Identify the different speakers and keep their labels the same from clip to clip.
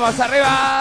Speaker 1: Vamos arriba.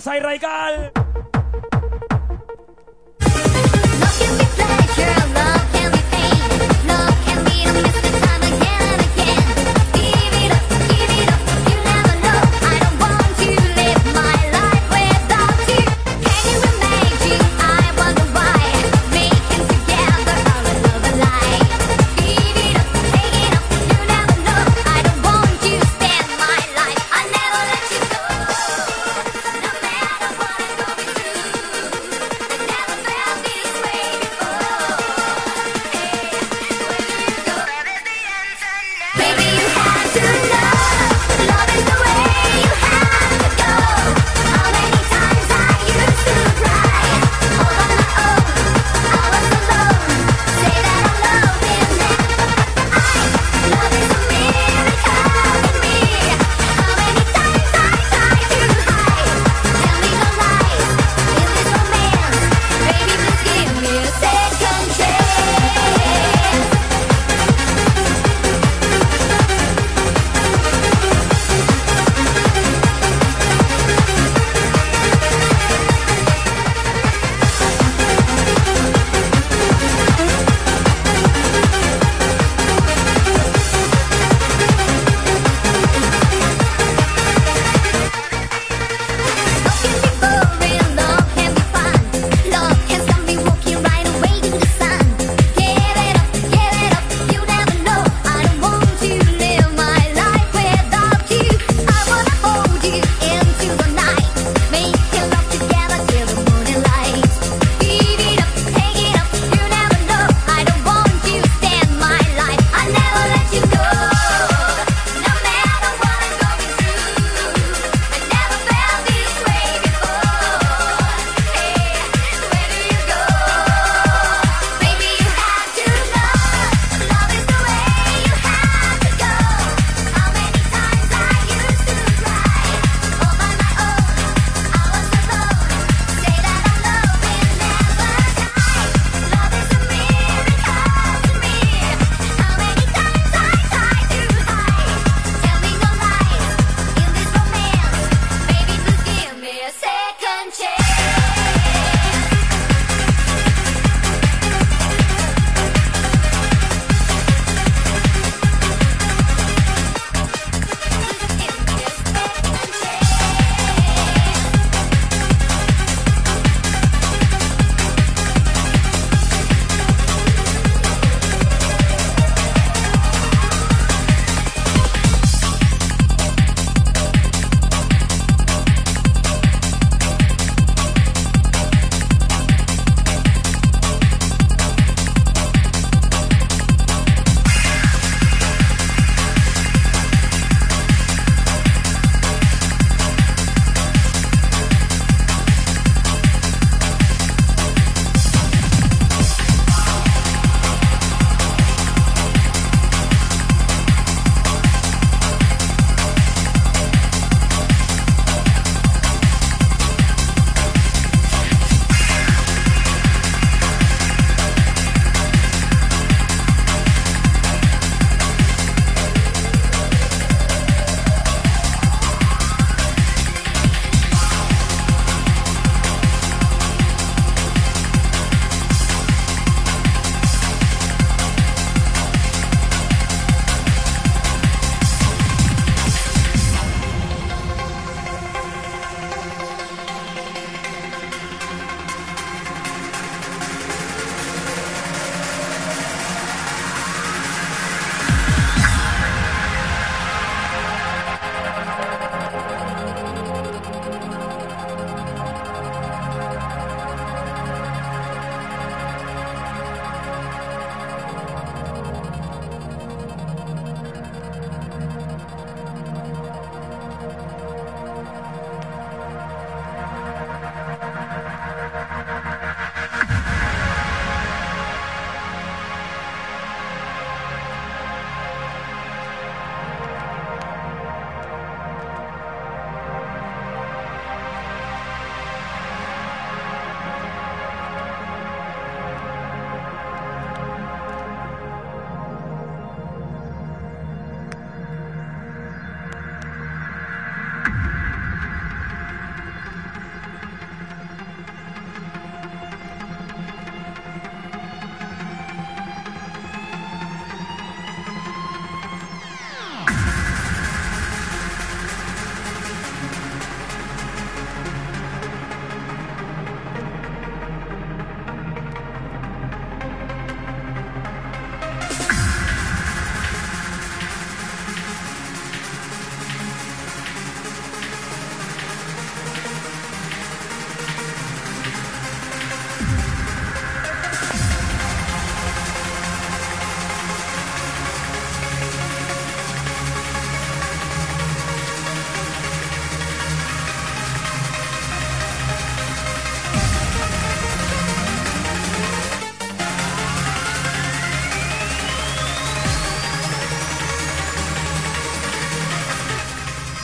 Speaker 2: Vamos
Speaker 1: Radical.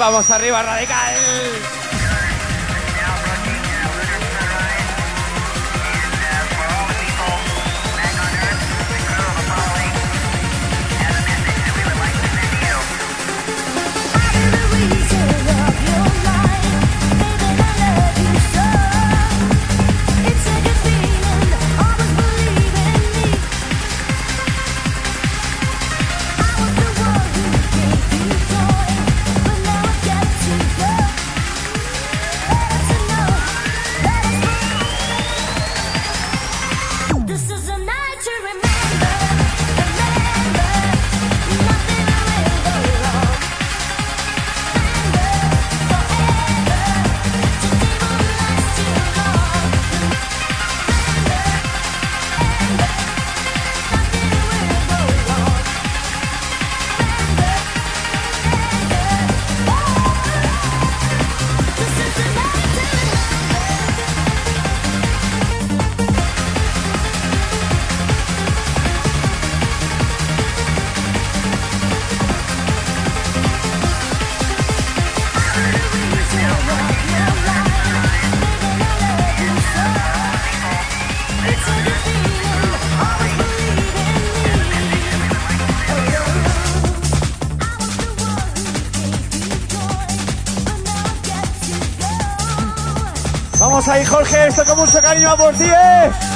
Speaker 1: Vamos arriba, radical.
Speaker 2: Ahí Jorge, esto como con mucho cariño, vamos
Speaker 1: 10.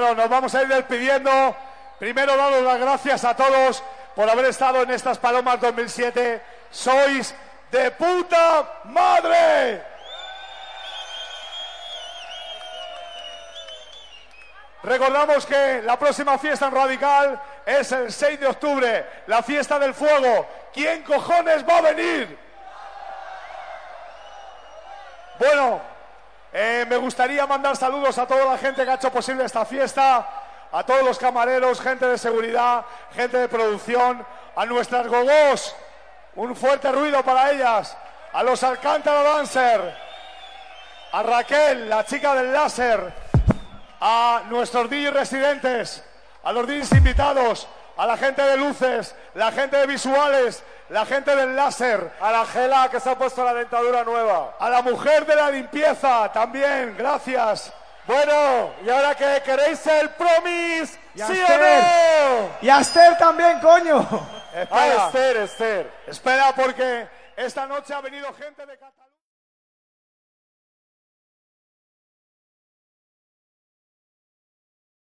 Speaker 1: Nos vamos a ir despidiendo. Primero, daros las gracias a todos por haber estado en estas Palomas 2007. Sois de puta madre. Recordamos que la próxima fiesta en Radical es el 6 de octubre, la fiesta del fuego. ¿Quién cojones va a venir? Bueno, eh, me gustaría mandar saludos a toda la gente que ha hecho posible esta fiesta, a todos los camareros, gente de seguridad, gente de producción, a nuestras gogós, un fuerte ruido para ellas, a los Alcántara Dancer, a Raquel, la chica del láser, a nuestros DJs residentes, a los DJs invitados, a la gente de luces, la gente de visuales, la gente del láser, a la Gela que se ha puesto la dentadura nueva, a la mujer de la limpieza también, gracias. Bueno, y ahora que queréis el promis, ¿sí o no?
Speaker 3: Y a Esther también, coño.
Speaker 1: Espera, Esther, Esther. Espera porque esta noche ha venido gente de.